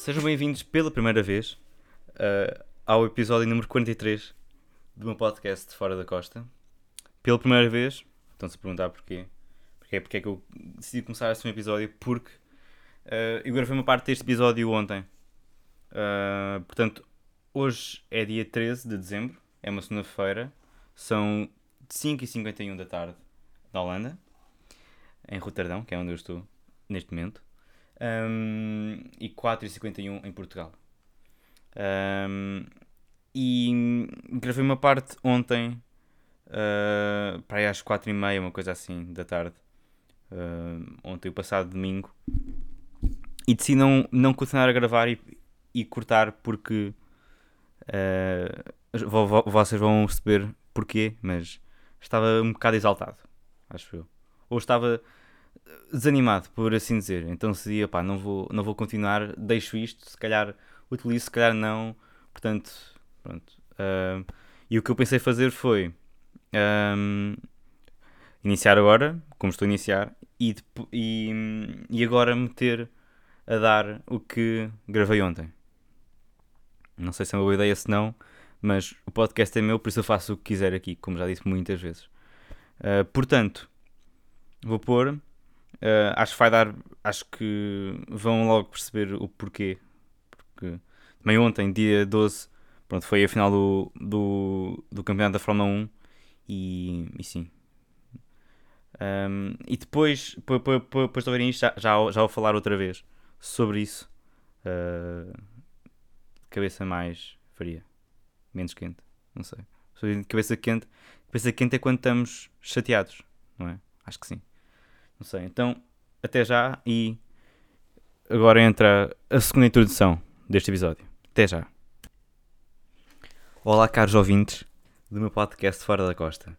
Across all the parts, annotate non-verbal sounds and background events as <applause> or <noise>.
Sejam bem-vindos pela primeira vez uh, ao episódio número 43 do meu podcast Fora da Costa. Pela primeira vez, estão-se a perguntar porquê. Porque é que eu decidi começar este episódio? Porque uh, eu gravei uma parte deste episódio ontem. Uh, portanto, hoje é dia 13 de dezembro, é uma segunda-feira, são 5h51 da tarde na Holanda, em Roterdão, que é onde eu estou neste momento um, e 4,51 em Portugal. Um, e gravei uma parte ontem, uh, para aí às 4h30, uma coisa assim, da tarde, uh, ontem, o passado domingo, e decidi não, não continuar a gravar e, e cortar porque uh, vocês vão perceber porquê, mas estava um bocado exaltado, acho eu. Ou estava desanimado, por assim dizer. Então se pá, não vou, não vou continuar, deixo isto, se calhar utilizo, se calhar não. Portanto, pronto. E o que eu pensei fazer foi um, iniciar agora, como estou a iniciar, e, e, e agora meter a dar o que gravei ontem. Não sei se é uma boa ideia, se não, mas o podcast é meu, por isso eu faço o que quiser aqui, como já disse muitas vezes. Uh, portanto, vou pôr Uh, acho que vai dar. Acho que vão logo perceber o porquê. Porque também ontem, dia 12, pronto, foi a final do, do, do campeonato da Fórmula 1 e, e sim. Um, e depois, depois de ouvirem isto, já, já, já vou falar outra vez sobre isso. Uh, cabeça mais fria, menos quente, não sei. Cabeça quente, cabeça quente é quando estamos chateados, não é? Acho que sim. Não sei. Então, até já e agora entra a segunda introdução deste episódio. Até já. Olá, caros ouvintes do meu podcast Fora da Costa.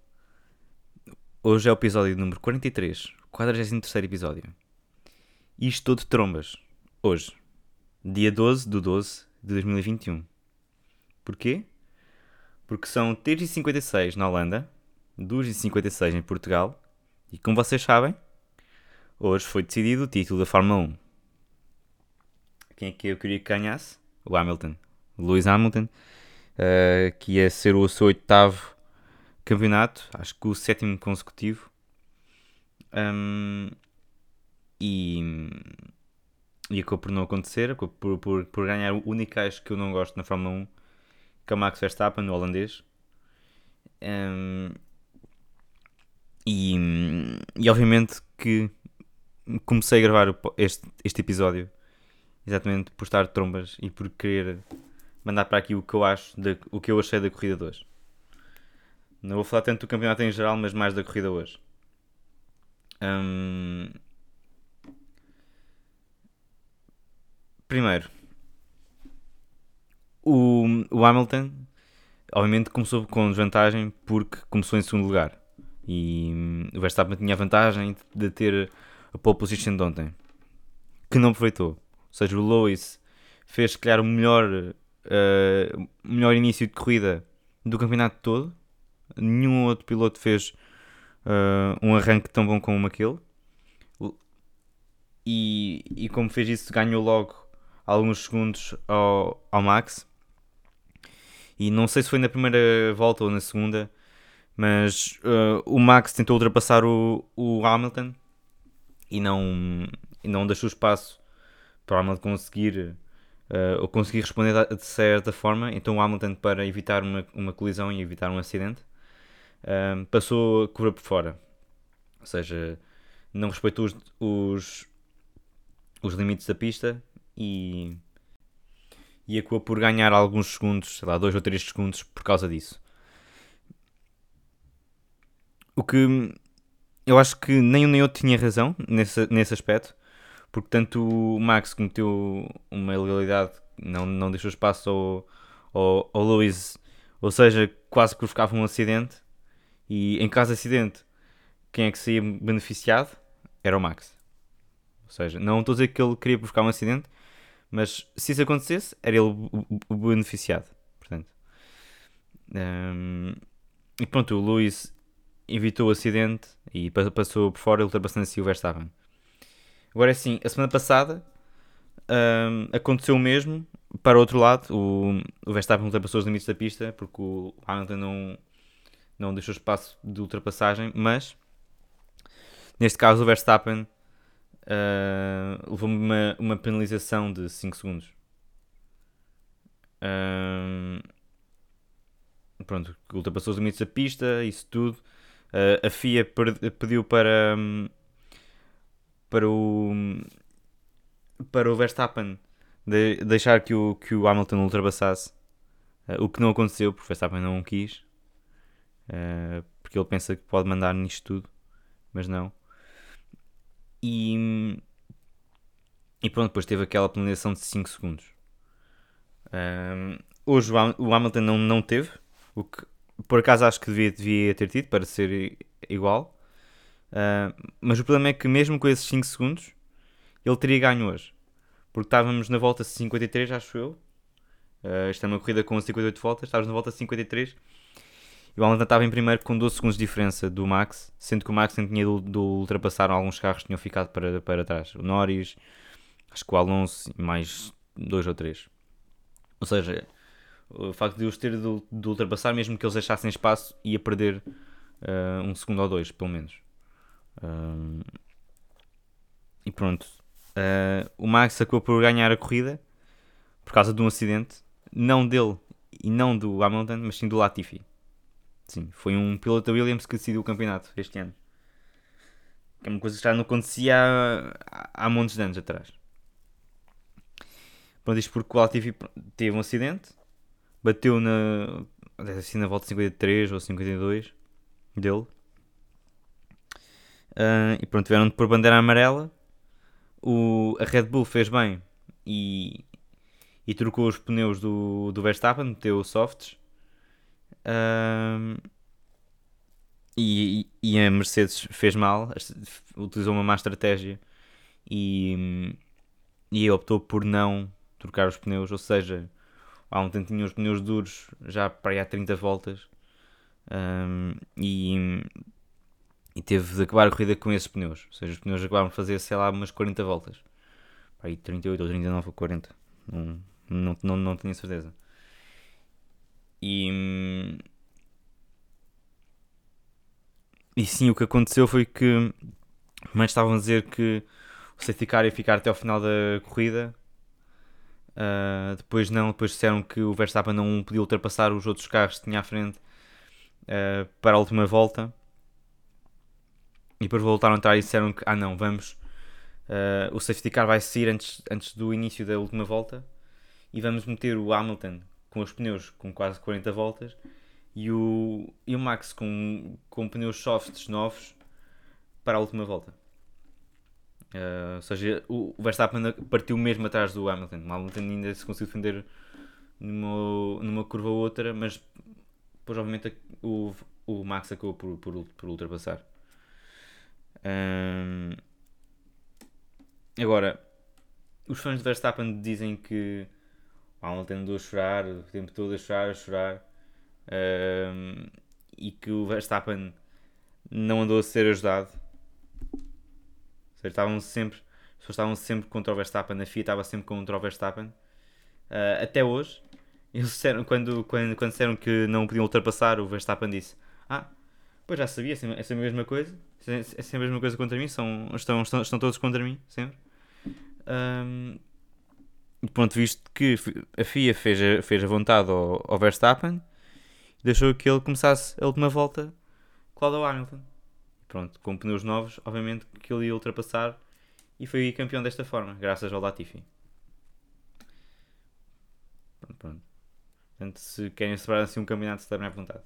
Hoje é o episódio número 43, 43 episódio. E estou de trombas. Hoje, dia 12 de 12 de 2021. Porquê? Porque são 3h56 na Holanda, 2h56 em Portugal e, como vocês sabem, Hoje foi decidido o título da Fórmula 1. Quem é que eu queria que ganhasse? O Hamilton. Lewis Hamilton, uh, que ia ser o seu oitavo campeonato, acho que o sétimo consecutivo. Um, e, e acabou por não acontecer, por, por, por ganhar o único eixo que eu não gosto na Fórmula 1, que é o Max Verstappen, o holandês. Um, e, e obviamente que comecei a gravar este, este episódio exatamente por estar de trombas e por querer mandar para aqui o que eu acho, de, o que eu achei da corrida de hoje. Não vou falar tanto do campeonato em geral, mas mais da corrida hoje. Hum... Primeiro, o, o Hamilton, obviamente, começou com desvantagem porque começou em segundo lugar. E hum, o Verstappen tinha a vantagem de ter a pole position de ontem, que não aproveitou. Ou seja, o Lewis fez, se calhar, o melhor, uh, melhor início de corrida do campeonato todo. Nenhum outro piloto fez uh, um arranque tão bom como aquele. E, e como fez isso, ganhou logo alguns segundos ao, ao Max. E não sei se foi na primeira volta ou na segunda, mas uh, o Max tentou ultrapassar o, o Hamilton e não, e não deixou espaço para o Hamilton conseguir uh, ou conseguir responder de certa forma. Então o Hamilton, para evitar uma, uma colisão e evitar um acidente, uh, passou a cobrar por fora. Ou seja, não respeitou os, os, os limites da pista e, e acabou por ganhar alguns segundos, sei lá, 2 ou 3 segundos por causa disso. O que eu acho que nem um nem outro tinha razão nesse, nesse aspecto, porque tanto o Max cometeu uma ilegalidade, não, não deixou espaço ao, ao, ao Lewis, ou seja, quase que provocava um acidente, e em caso de acidente, quem é que saía beneficiado? Era o Max. Ou seja, não estou a dizer que ele queria provocar um acidente, mas se isso acontecesse, era ele o, beneficiado. Portanto, e pronto, o Lewis evitou o acidente e passou por fora ultrapassando assim o Verstappen. Agora é assim, a semana passada um, aconteceu o mesmo para o outro lado. O, o Verstappen ultrapassou os limites da pista porque o Hamilton não, não deixou espaço de ultrapassagem, mas neste caso o Verstappen uh, levou uma, uma penalização de 5 segundos. Um, pronto, ultrapassou os limites da pista, isso tudo. Uh, a FIA pediu para, um, para o para o Verstappen de deixar que o, que o Hamilton ultrapassasse, uh, o que não aconteceu, porque o Verstappen não quis, uh, porque ele pensa que pode mandar nisto tudo, mas não. E, e pronto, depois teve aquela penalização de 5 segundos. hoje o Hamilton não, não teve, o que por acaso acho que devia, devia ter tido para ser igual. Uh, mas o problema é que mesmo com esses 5 segundos ele teria ganho hoje. Porque estávamos na volta 53, acho eu. Uh, esta é uma corrida com 58 voltas, estávamos na volta 53 e o Hamilton estava em primeiro com 12 segundos de diferença do Max, sendo que o Max não tinha de, de ultrapassar alguns carros que tinham ficado para, para trás. O Norris, acho que o Alonso e mais dois ou três. Ou seja, o facto de os ter de, de ultrapassar, mesmo que eles deixassem espaço, ia perder uh, um segundo ou dois, pelo menos. Uh, e pronto. Uh, o Max acabou por ganhar a corrida por causa de um acidente, não dele e não do Hamilton, mas sim do Latifi. Sim, foi um piloto Williams que decidiu o campeonato este ano. Que é uma coisa que já não acontecia há, há montes de anos atrás. Pronto, isto porque o Latifi teve um acidente bateu na. assim na volta 53 ou 52 dele. Uh, e pronto, tiveram de pôr bandeira amarela. O, a Red Bull fez bem e, e trocou os pneus do, do Verstappen, meteu softs. Uh, e, e a Mercedes fez mal, utilizou uma má estratégia e, e optou por não trocar os pneus, ou seja, há um tempo tinha os pneus duros já para aí há 30 voltas um, e, e teve de acabar a corrida com esses pneus. Ou seja, os pneus acabaram de fazer, sei lá, umas 40 voltas. Para aí 38 ou 39 ou 40. Não, não, não, não tenho certeza. E, e sim, o que aconteceu foi que mas estavam a dizer que o safety car ia ficar até ao final da corrida Uh, depois não, depois disseram que o Verstappen não podia ultrapassar os outros carros que tinha à frente uh, para a última volta. E depois voltaram a entrar e disseram que, ah não, vamos, uh, o safety car vai sair antes, antes do início da última volta e vamos meter o Hamilton com os pneus com quase 40 voltas e o, e o Max com, com pneus softs novos para a última volta. Uh, ou seja, o Verstappen partiu mesmo atrás do Hamilton. O Hamilton ainda se conseguiu defender numa, numa curva ou outra, mas depois, obviamente, o, o Max acabou por, por, por ultrapassar. Um, agora, os fãs de Verstappen dizem que o Hamilton andou a chorar o tempo todo a chorar, a chorar. Um, e que o Verstappen não andou a ser ajudado seja, estavam sempre, as pessoas estavam sempre contra o Verstappen, a FIA estava sempre contra o Verstappen. Uh, até hoje, eles disseram, quando, quando, quando disseram que não podiam ultrapassar, o Verstappen disse: Ah, pois já sabia, essa é mesma coisa, essa é mesma coisa contra mim, são, estão, estão, estão todos contra mim, sempre. Um, e pronto, visto que a FIA fez a, fez a vontade ao, ao Verstappen, deixou que ele começasse a última volta com o Hamilton pronto, com pneus novos, obviamente que ele ia ultrapassar e foi campeão desta forma, graças ao Latifi. Pronto, pronto. Portanto, se querem celebrar assim um campeonato, celebrem à vontade.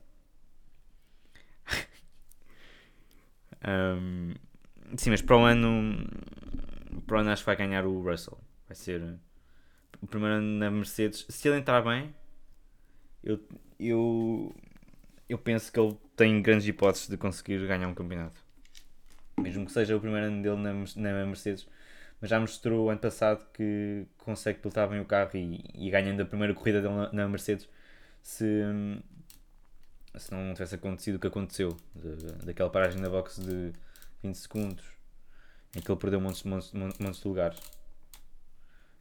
<laughs> um, sim, mas para o ano, para o ano acho que vai ganhar o Russell. Vai ser o primeiro ano na Mercedes. Se ele entrar bem, eu, eu, eu penso que ele tem grandes hipóteses de conseguir ganhar um campeonato. Mesmo que seja o primeiro ano dele na, na Mercedes, mas já mostrou ano passado que consegue pilotar bem o carro e, e ganhando a primeira corrida dele na, na Mercedes se, se não tivesse acontecido o que aconteceu, de, daquela paragem na box de 20 segundos em que ele perdeu montes, montes, montes de lugares.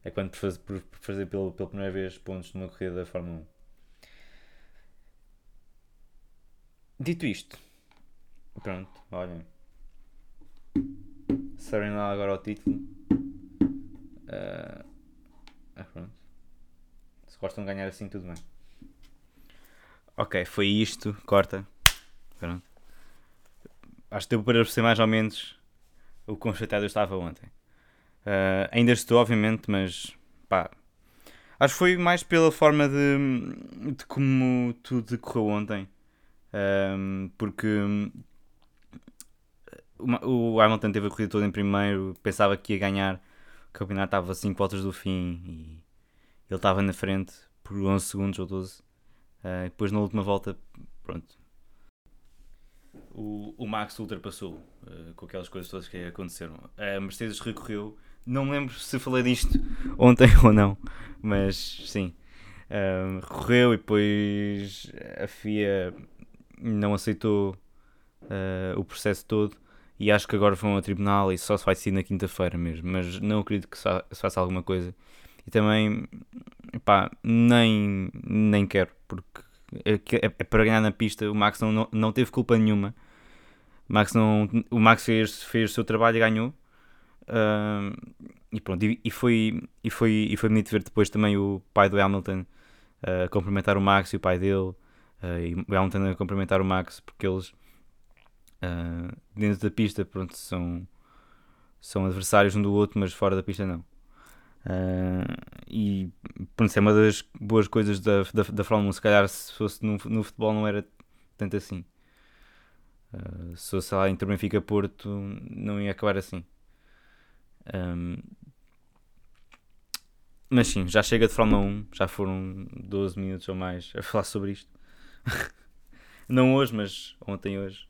É quando por fazer, por fazer pela, pela primeira vez pontos numa corrida da Fórmula 1. Dito isto, pronto, olhem. Sabem lá agora o título. Uh, ah, pronto. Se gostam de ganhar assim, tudo bem. Ok, foi isto. Corta. Pronto. Acho que deu para perceber mais ou menos o chateado eu estava ontem. Uh, ainda estou, obviamente, mas pá. Acho que foi mais pela forma de, de como tudo decorreu ontem. Um, porque o Hamilton teve a corrida toda em primeiro, pensava que ia ganhar, o campeonato estava a 5 voltas do fim e ele estava na frente por 11 segundos ou 12. Uh, depois na última volta, pronto. O, o Max ultrapassou uh, com aquelas coisas todas que aconteceram. A Mercedes recorreu, não lembro se falei disto <laughs> ontem ou não, mas sim. Uh, recorreu e depois a FIA não aceitou o processo todo e acho que agora vão a tribunal e só se vai decidir na quinta-feira mesmo, mas não acredito que se faça alguma coisa. E também, pá, nem, nem quero, porque é, é, é para ganhar na pista. O Max não, não, não teve culpa nenhuma. Max não, o Max fez, fez o seu trabalho e ganhou. Uh, e pronto, e, e, foi, e, foi, e foi bonito ver depois também o pai do Hamilton uh, cumprimentar o Max e o pai dele. Uh, e o Hamilton a cumprimentar o Max porque eles uh, dentro da pista pronto, são, são adversários um do outro, mas fora da pista não. Uh, e pronto, isso é uma das boas coisas da, da, da Fórmula 1. Se calhar se fosse no, no futebol não era tanto assim. Uh, se fosse lá entre Benfica Porto, não ia acabar assim. Um, mas sim, já chega de Fórmula 1, já foram 12 minutos ou mais a falar sobre isto. <laughs> não hoje, mas ontem hoje.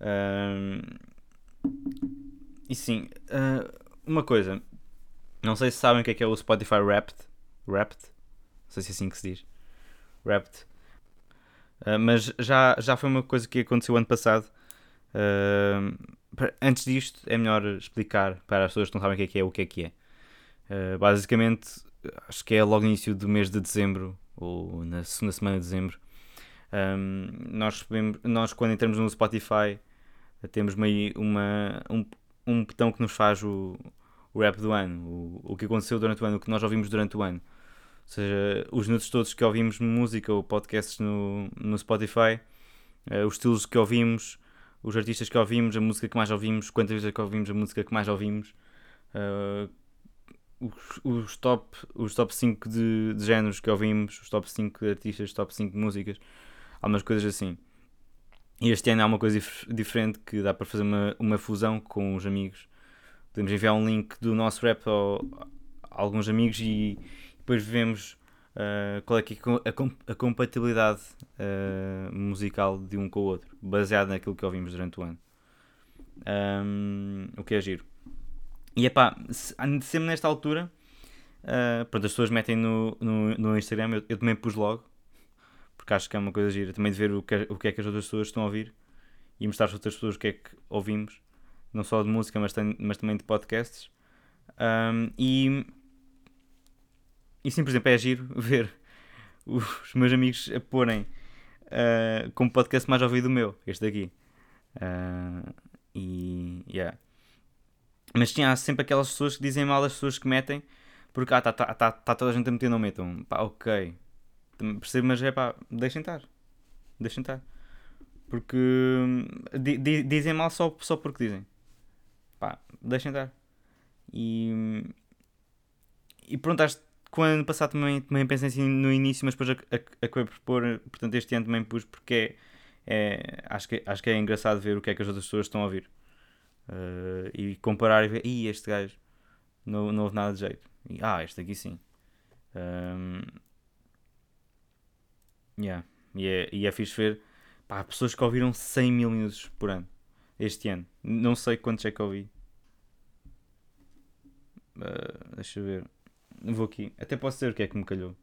Um, e sim, uh, uma coisa, não sei se sabem o que é, que é o Spotify Wrapped. Wrapped? Não sei se é assim que se diz. Wrapped. Uh, mas já, já foi uma coisa que aconteceu ano passado. Uh, antes disto, é melhor explicar para as pessoas que não sabem o que é que é o que é que é. Uh, basicamente, acho que é logo no início do mês de dezembro, ou na segunda semana de dezembro. Um, nós, nós, quando entramos no Spotify, temos uma, um, um botão que nos faz o, o rap do ano, o, o que aconteceu durante o ano, o que nós ouvimos durante o ano. Ou seja, os minutos todos que ouvimos música ou podcasts no, no Spotify, uh, os estilos que ouvimos, os artistas que ouvimos, a música que mais ouvimos, quantas vezes é que ouvimos a música que mais ouvimos, uh, os, os, top, os top 5 de, de géneros que ouvimos, os top 5 de artistas, top 5 de músicas, algumas coisas assim. E este ano há uma coisa dif diferente que dá para fazer uma, uma fusão com os amigos. Podemos enviar um link do nosso rap ao, a alguns amigos e depois vemos uh, qual é, que é a, a compatibilidade uh, musical de um com o outro, baseado naquilo que ouvimos durante o ano. Um, o que é giro. E é pá, sempre nesta altura, uh, pronto, as pessoas metem no, no, no Instagram, eu, eu também pus logo, porque acho que é uma coisa gira também de ver o que, é, o que é que as outras pessoas estão a ouvir e mostrar às outras pessoas o que é que ouvimos, não só de música, mas, tem, mas também de podcasts. Um, e, e sim, por exemplo, é giro <laughs> ver os meus amigos a porem uh, como podcast mais ouvido o meu, este daqui. Uh, e yeah. Mas tinha sempre aquelas pessoas que dizem mal das pessoas que metem, porque ah, tá, tá, tá, tá toda a gente a meter, não metam. Pá, ok, Percebo, mas é pá, deixem estar. Deixem estar. Porque hum, di, di, dizem mal só, só porque dizem. Pá, deixem estar. E, e pronto, acho que quando passado também, também pensei assim no início, mas depois acabei por pôr, portanto este ano também pus porque é, é, acho, que, acho que é engraçado ver o que é que as outras pessoas estão a ouvir. Uh, e comparar e ver, ih, este gajo não, não houve nada de jeito. E, ah, este aqui sim. Um, Yeah. E, é, e é fixe ver pá, pessoas que ouviram 100 mil minutos por ano este ano. Não sei quantos é que ouvi. Uh, deixa eu ver. Vou aqui. Até posso dizer o que é que me calhou.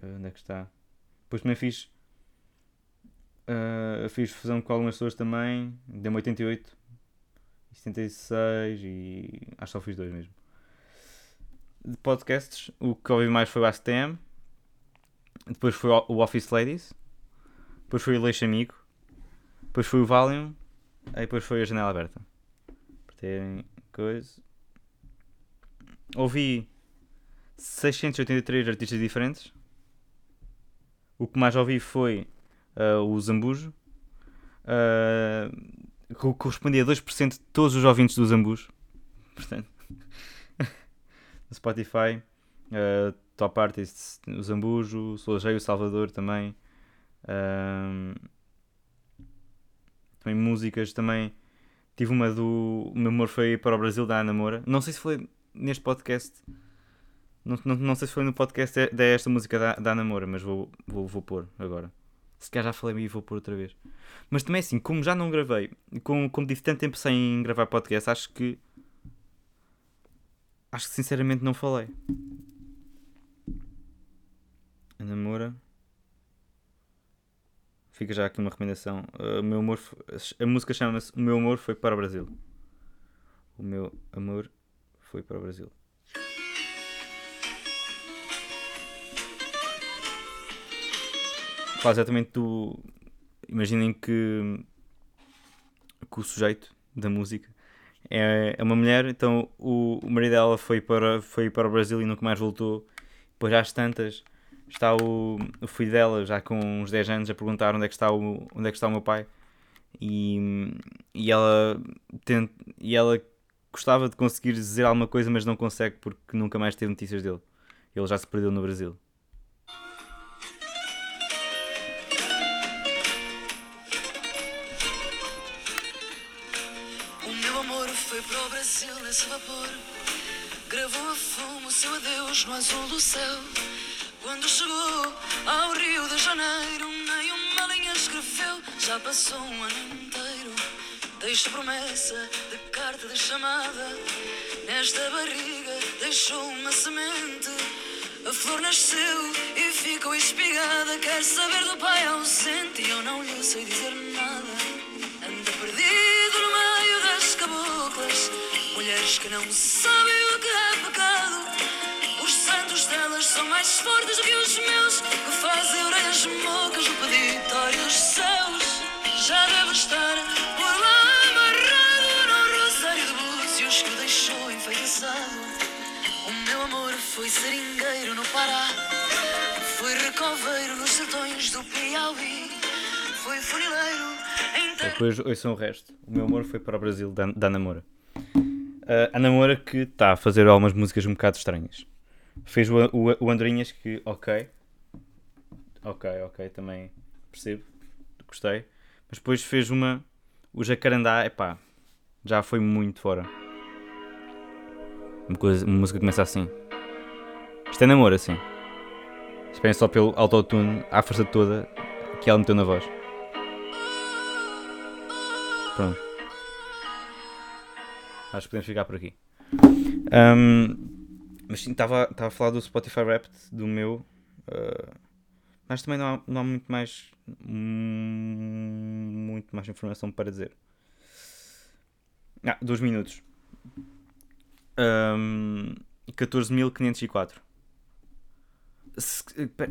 Uh, onde é que está? Depois também fiz. Uh, fiz fusão com algumas pessoas também. Deu-me 88 e 76 e. Acho que só fiz dois mesmo. de podcasts, o que ouvi mais foi o ASTM, depois foi o Office Ladies, depois foi o Leixo Amigo, depois foi o Valium, aí depois foi a Janela Aberta. Para terem coisa. Ouvi 683 artistas diferentes. O que mais ouvi foi uh, o Zambujo, uh, correspondia a 2% de todos os ouvintes do Zambujo. <laughs> Portanto, <laughs> no Spotify, uh, Top Artists, o Zambujo, o Solajei, o Salvador também. Uh, também músicas, também tive uma do. Meu amor foi para o Brasil da Ana Moura. Não sei se foi neste podcast. Não, não, não sei se foi no podcast desta música da, da Ana Moura, mas vou, vou, vou pôr agora. Se calhar já falei e vou pôr outra vez. Mas também assim, como já não gravei, como, como tive tanto tempo sem gravar podcast, acho que. Acho que sinceramente não falei. Ana Moura. Fica já aqui uma recomendação. Uh, o meu amor, a música chama-se O meu amor foi para o Brasil. O meu amor foi para o Brasil. Fala exatamente do. Imaginem que, que o sujeito da música é, é uma mulher, então o, o marido dela foi para, foi para o Brasil e nunca mais voltou. Depois, às tantas, está o, o filho dela, já com uns 10 anos, a perguntar onde é que está o, onde é que está o meu pai. E, e, ela tenta, e ela gostava de conseguir dizer alguma coisa, mas não consegue porque nunca mais teve notícias dele. Ele já se perdeu no Brasil. O meu amor foi para o Brasil nesse vapor. Gravou a o seu adeus no azul do céu. Quando chegou ao Rio de Janeiro, nem uma linha escreveu. Já passou um ano inteiro. Deixa promessa de carta de chamada. Nesta barriga deixou uma semente. A flor nasceu e ficou espigada. Quer saber do pai ausente e eu não lhe sei dizer nada. Anda perdido no meio das caboclas. Mulheres que não sabem o que é são mais fortes do que os meus Que fazem orelhas mocas no peditório dos céus Já deve estar por lá amarrado No rosário de búzios que deixou enfeitiçado. O meu amor foi seringueiro no Pará Foi recoveiro nos sertões do Piauí Foi funileiro em Depois ouçam o resto. O meu amor foi para o Brasil da, da Namora. Uh, A Namora que está a fazer algumas músicas um bocado estranhas Fez o, o, o Andrinhas que, ok. Ok, ok, também percebo. Gostei. Mas depois fez uma. O Jacarandá, epá, já foi muito fora. Uma, coisa, uma música começa assim. Isto é namoro assim. Esperem só pelo autotune, à força toda que ela meteu na voz. Pronto. Acho que podemos ficar por aqui. Um, mas sim, estava a falar do Spotify Wrapped, do meu. Uh, mas também não há, não há muito mais. Muito mais informação para dizer. Ah, 2 minutos. Um, 14.504. Se,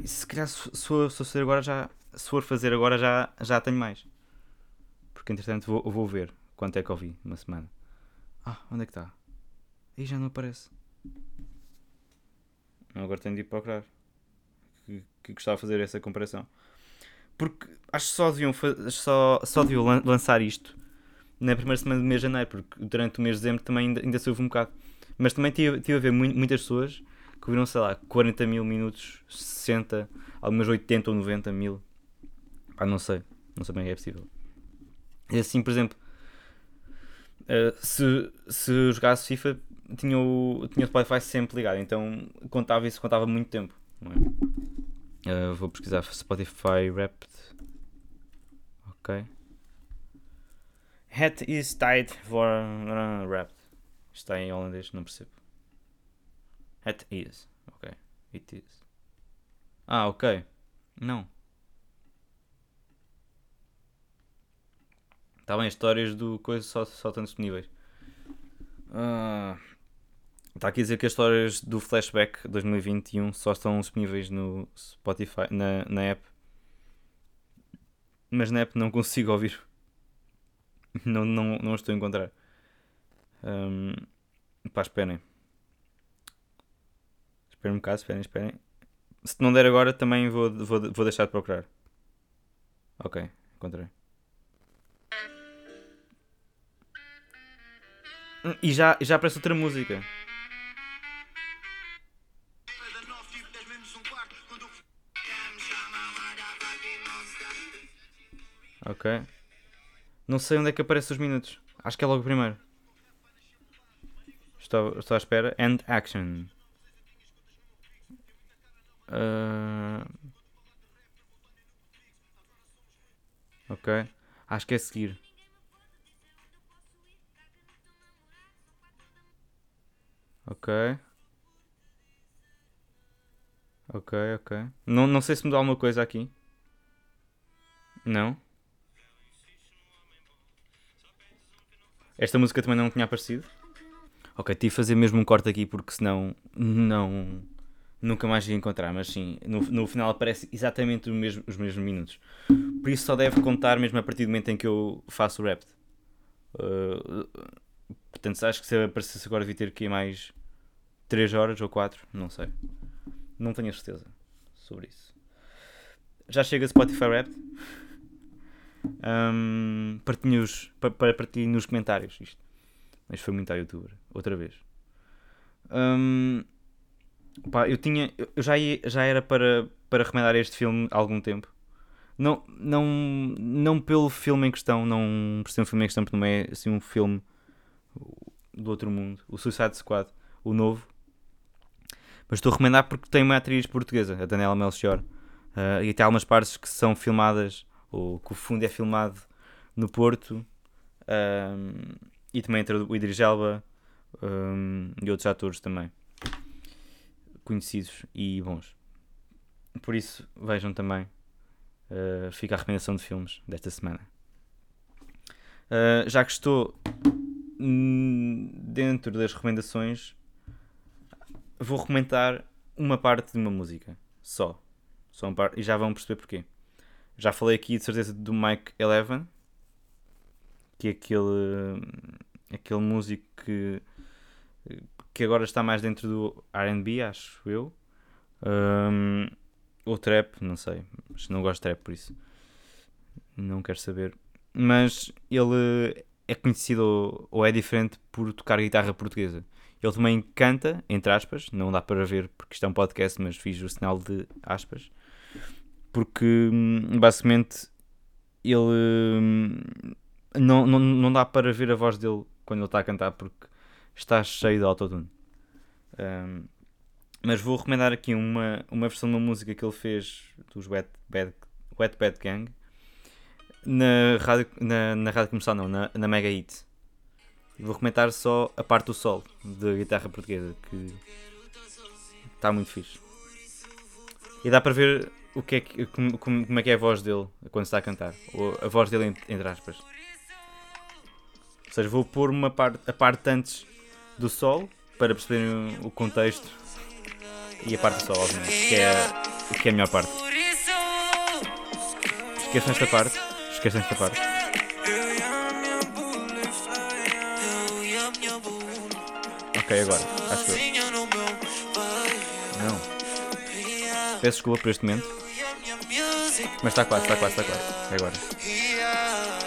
se calhar se, se, se for agora já. Se for fazer agora já, já tenho mais. Porque entretanto vou, vou ver quanto é que ouvi uma semana. Ah, onde é que está? Aí já não aparece. Agora tenho de ir procurar. Que, que gostava de fazer essa comparação. Porque acho que só deviam, só, só deviam lançar isto na primeira semana do mês de janeiro, porque durante o mês de dezembro também ainda, ainda se ouve um bocado. Mas também tive, tive a ver muitas pessoas que ouviram, sei lá, 40 mil minutos, 60, algumas 80 ou 90 mil. Pá, não sei. Não sei bem é possível. E assim, por exemplo, uh, se, se jogasse FIFA, tinha o, tinha o Spotify sempre ligado, então contava isso, contava muito tempo. É? Uh, vou pesquisar Spotify Wrapped. Ok. Hat is tied for uh, Wrapped. Está em holandês, não percebo. Hat is. Ok. It is. Ah, ok. Não. Está bem, histórias do coisa só, só estão disponíveis. Uh, Está aqui a dizer que as histórias do Flashback 2021 só estão disponíveis no Spotify, na, na app. Mas na app não consigo ouvir. Não, não, não estou a encontrar. Um, pá, esperem. Esperem um bocado, esperem, esperem. Se não der agora, também vou, vou, vou deixar de procurar. Ok, encontrei. E já, já aparece outra música. Ok. Não sei onde é que aparecem os minutos. Acho que é logo o primeiro. Estou, estou à espera. End action. Uh... Ok. Acho que é seguir. Ok. Ok, ok. Não, não sei se mudou alguma coisa aqui. Não? Esta música também não tinha aparecido. Ok, tive de fazer mesmo um corte aqui porque senão não nunca mais ia encontrar. Mas sim, no, no final aparece exatamente os mesmos, os mesmos minutos. Por isso só deve contar mesmo a partir do momento em que eu faço o rap. Uh, portanto, acho que se aparecesse agora devia ter aqui mais 3 horas ou 4, não sei. Não tenho a certeza sobre isso. Já chega Spotify Rap. Um, partilhe-nos partilhe nos comentários isto. Mas foi muito a youtuber, outra vez. Um, pá, eu tinha. Eu já, ia, já era para, para recomendar este filme há algum tempo. Não, não, não pelo filme em questão, não por ser um filme em questão, porque não é assim um filme do outro mundo. O Suicide Squad, o novo. Mas estou a recomendar porque tem uma atriz portuguesa, a Daniela Melchior. Uh, e tem algumas partes que são filmadas, ou que o fundo é filmado no Porto. Um, e também entre o Idris Elba um, e outros atores também. Conhecidos e bons. Por isso, vejam também. Uh, fica a recomendação de filmes desta semana. Uh, já que estou dentro das recomendações, vou recomendar uma parte de uma música só. só parte, e já vão perceber porquê. Já falei aqui de certeza do Mike Eleven, que é aquele, aquele músico que, que agora está mais dentro do RB, acho eu. Um, ou trap, não sei. Mas não gosto de trap por isso. Não quero saber. Mas ele é conhecido ou é diferente por tocar guitarra portuguesa. Ele também canta, entre aspas, não dá para ver porque isto é um podcast, mas fiz o sinal de aspas, porque hum, basicamente ele hum, não, não, não dá para ver a voz dele quando ele está a cantar porque está cheio de autotune. Um, mas vou recomendar aqui uma, uma versão de uma música que ele fez dos Wet Bad, Wet Bad Gang na rádio, na, na rádio comercial, não, na, na Mega Hit. Vou comentar só a parte do solo da guitarra portuguesa, que está muito fixe. E dá para ver o que é que, como, como é que é a voz dele quando está a cantar. Ou a voz dele, entre aspas. Ou seja, vou pôr uma parte, a parte antes do solo para perceberem o contexto e a parte do solo, obviamente, que é, que é a melhor parte. Esqueçam esta parte. Esqueçam esta parte. Ok, agora. Acho eu. Não. Peço desculpa por este momento. Mas está quase, está quase, está quase. É agora.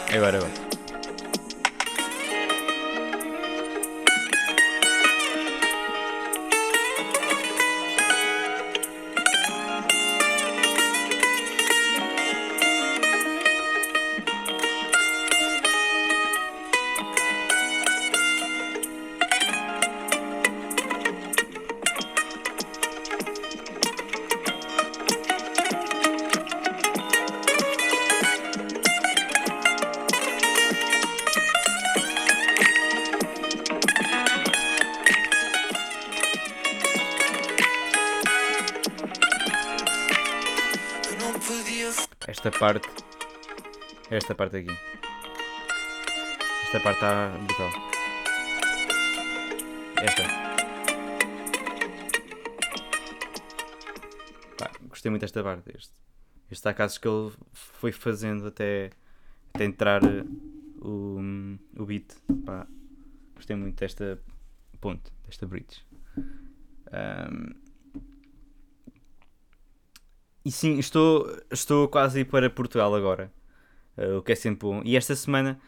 É agora, é agora. parte. Esta parte aqui. Esta parte está brutal. Esta. Pá, gostei muito desta parte. Este. está há casos que ele foi fazendo até, até entrar eh, o, o beat. Pá, gostei muito desta ponte, desta bridge. Um, e sim, estou, estou quase para Portugal agora, uh, o que é sempre bom. E esta semana,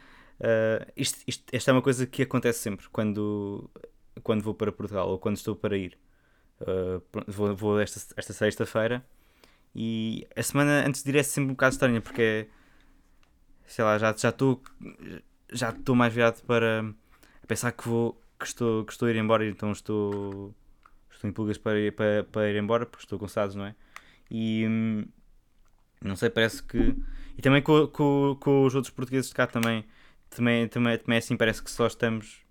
uh, isto, isto, esta é uma coisa que acontece sempre quando, quando vou para Portugal ou quando estou para ir. Uh, vou, vou esta, esta sexta-feira e a semana antes de ir é sempre um bocado estranha porque sei lá, já estou já estou mais virado para pensar que vou que estou, que estou a ir embora então estou estou em pulgas para para, para ir embora porque estou cansado, não é? E hum, não sei, parece que. E também com, com, com os outros portugueses de cá também, também, também, também é assim, parece que só estamos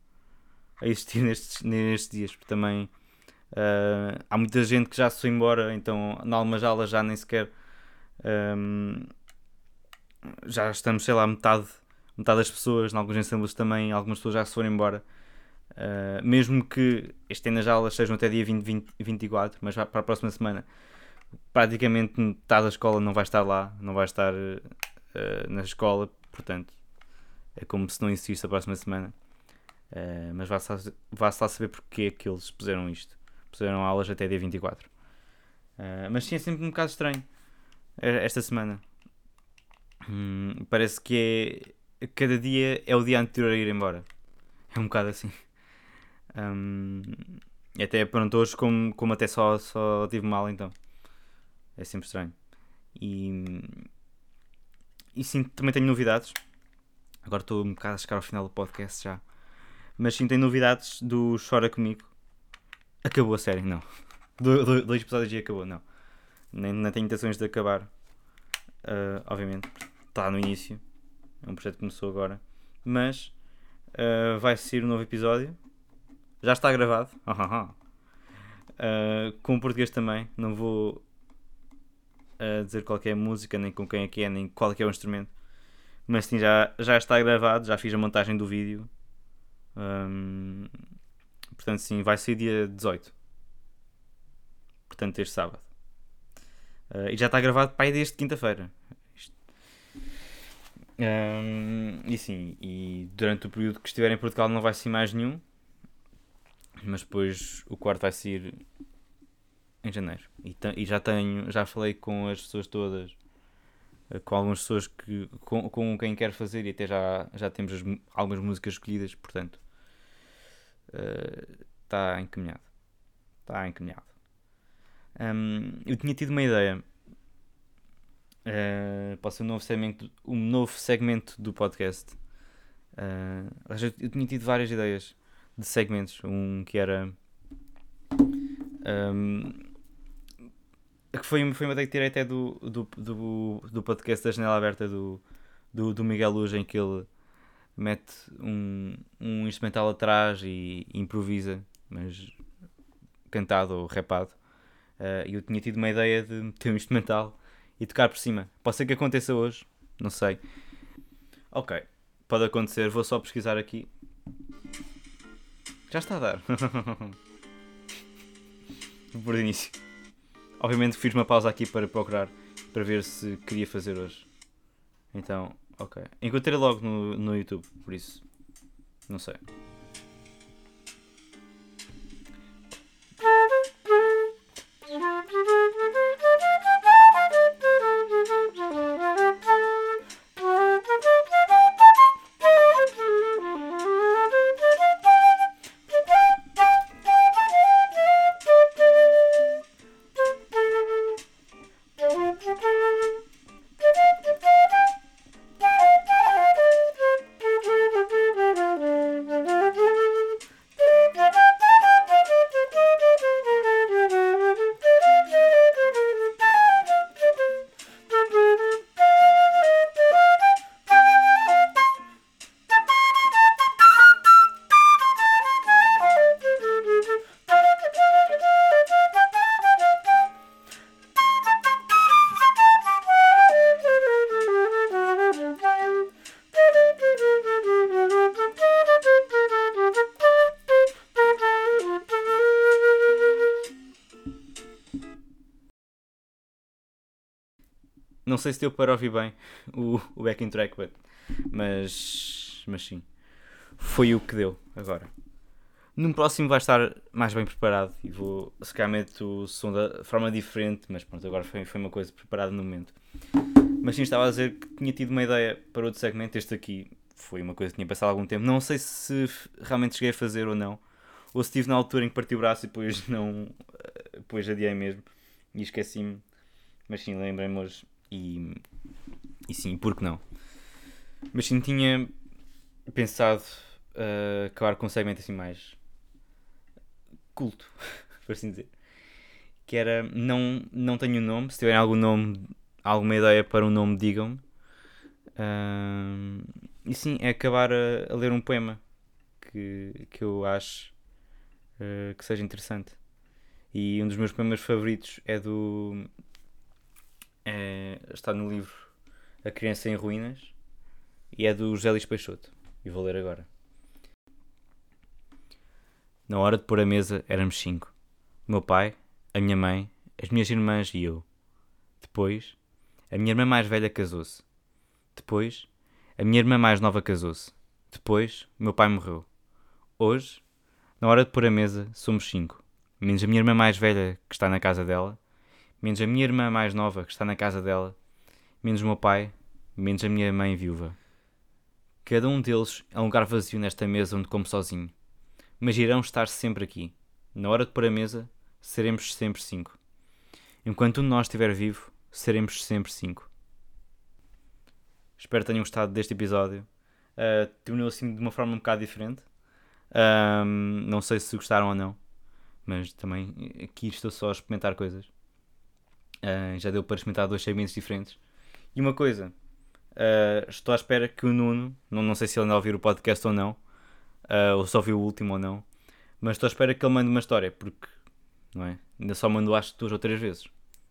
a existir <laughs> nestes, nestes dias, porque também uh, há muita gente que já se foi embora, então na Almajala já nem sequer um, já estamos, sei lá, metade, metade das pessoas, em alguns ensemblos também, algumas pessoas já se foram embora. Uh, mesmo que este nas aulas sejam até dia 20, 20, 24, mas para a próxima semana praticamente metade da escola não vai estar lá, não vai estar uh, na escola, portanto é como se não existisse a próxima semana. Uh, mas vá-se lá, saber porque é que eles puseram isto. Puseram aulas até dia 24. Uh, mas sim, é sempre um bocado estranho esta semana. Hum, parece que é. Cada dia é o dia anterior a ir embora. É um bocado assim. Um, até pronto, hoje, como, como até só, só tive mal, então. É sempre estranho. E, e sim, também tenho novidades. Agora estou um bocado a chegar ao final do podcast já. Mas sim, tenho novidades do Chora Comigo. Acabou a série, não. <laughs> Do, do, dois episódios e acabou, não. Nem, nem tenho intenções de acabar. Uh, obviamente, está no início. É um projeto que começou agora. Mas uh, vai ser um novo episódio. Já está gravado. uh, <laughs> com o português também. Não vou a dizer qual a música, nem com quem é que é, nem qual é, é o instrumento. Mas sim, já, já está gravado, já fiz a montagem do vídeo. Um, portanto, sim, vai ser dia 18. Portanto, este sábado. Uh, e já está gravado para aí desde quinta-feira. Um, e sim, e durante o período que estiver em Portugal não vai ser mais nenhum. Mas depois o quarto vai ser em janeiro. E, e, já tenho, já falei com as pessoas todas, eh, com algumas pessoas que, com, com quem quer fazer e até já, já temos as, algumas músicas escolhidas, portanto está uh, encaminhado. Está encaminhado. Um, eu tinha tido uma ideia uh, ser um novo segmento, um novo segmento do podcast. Uh, eu tinha tido várias ideias de segmentos. Um que era um, que foi, foi uma que tirei até do, do, do, do podcast da Janela Aberta do, do, do Miguel Luz, em que ele mete um, um instrumental atrás e improvisa, mas cantado ou rapado. Uh, eu tinha tido uma ideia de meter um instrumental e tocar por cima. Pode ser que aconteça hoje, não sei. Ok, pode acontecer, vou só pesquisar aqui. Já está a dar. <laughs> por início. Obviamente fiz uma pausa aqui para procurar, para ver se queria fazer hoje. Então, ok. Encontrei logo no, no YouTube, por isso. Não sei. Não sei se deu para ouvir bem o, o backing track, but, mas, mas sim. Foi o que deu agora. No próximo vai estar mais bem preparado e vou, se calhar, meto o som da forma diferente, mas pronto, agora foi, foi uma coisa preparada no momento. Mas sim, estava a dizer que tinha tido uma ideia para outro segmento. Este aqui foi uma coisa que tinha passado algum tempo. Não sei se realmente cheguei a fazer ou não. Ou se estive na altura em que parti o braço e depois não. Depois adiei mesmo e esqueci-me. Mas sim, lembrei-me hoje. E, e sim, por que não? Mas sim, tinha pensado uh, acabar com um segmento assim mais culto, <laughs> por assim dizer. Que era, não, não tenho nome, se tiverem algum nome, alguma ideia para um nome, digam-me. Uh, e sim, é acabar a, a, ler um poema que, que eu acho uh, que seja interessante. E um dos meus poemas favoritos é do. É, está no livro A Criança em Ruínas e é do José Luís Peixoto. E vou ler agora. Na hora de pôr a mesa éramos cinco: o meu pai, a minha mãe, as minhas irmãs e eu. Depois, a minha irmã mais velha casou-se. Depois, a minha irmã mais nova casou-se. Depois, meu pai morreu. Hoje, na hora de pôr a mesa, somos cinco menos a minha irmã mais velha que está na casa dela, menos a minha irmã mais nova que está na casa dela, menos o meu pai, menos a minha mãe viúva. Cada um deles é um lugar vazio nesta mesa onde como sozinho, mas irão estar sempre aqui. Na hora de pôr a mesa, seremos sempre cinco. Enquanto um de nós estiver vivo, seremos sempre cinco. Espero que tenham gostado deste episódio. Uh, terminou assim de uma forma um bocado diferente. Um, não sei se gostaram ou não mas também aqui estou só a experimentar coisas. Uh, já deu para experimentar dois segmentos diferentes. E uma coisa, uh, estou à espera que o Nuno, não, não sei se ele anda a ouvir o podcast ou não, uh, ou só viu o último ou não, mas estou à espera que ele mande uma história, porque não é? ainda só mandou acho duas ou três vezes.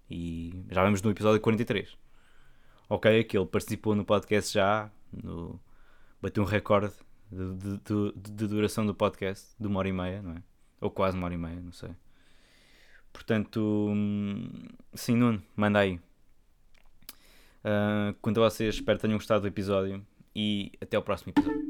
E já vamos no episódio 43. Ok, que ele participou no podcast já, no... bateu um recorde de, de, de, de duração do podcast, de uma hora e meia, não é? Ou quase uma hora e meia, não sei. Portanto, sim, Nuno, manda aí. Uh, quanto a vocês, espero que tenham gostado do episódio e até o próximo episódio.